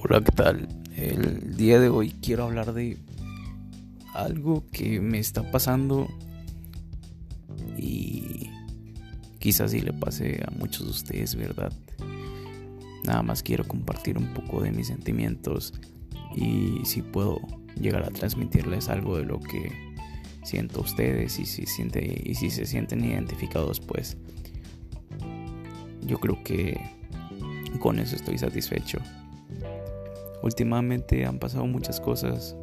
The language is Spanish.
Hola, ¿qué tal? El día de hoy quiero hablar de algo que me está pasando y quizás sí le pase a muchos de ustedes, ¿verdad? Nada más quiero compartir un poco de mis sentimientos y si puedo llegar a transmitirles algo de lo que siento ustedes y si, siente, y si se sienten identificados, pues yo creo que con eso estoy satisfecho. Últimamente han pasado muchas cosas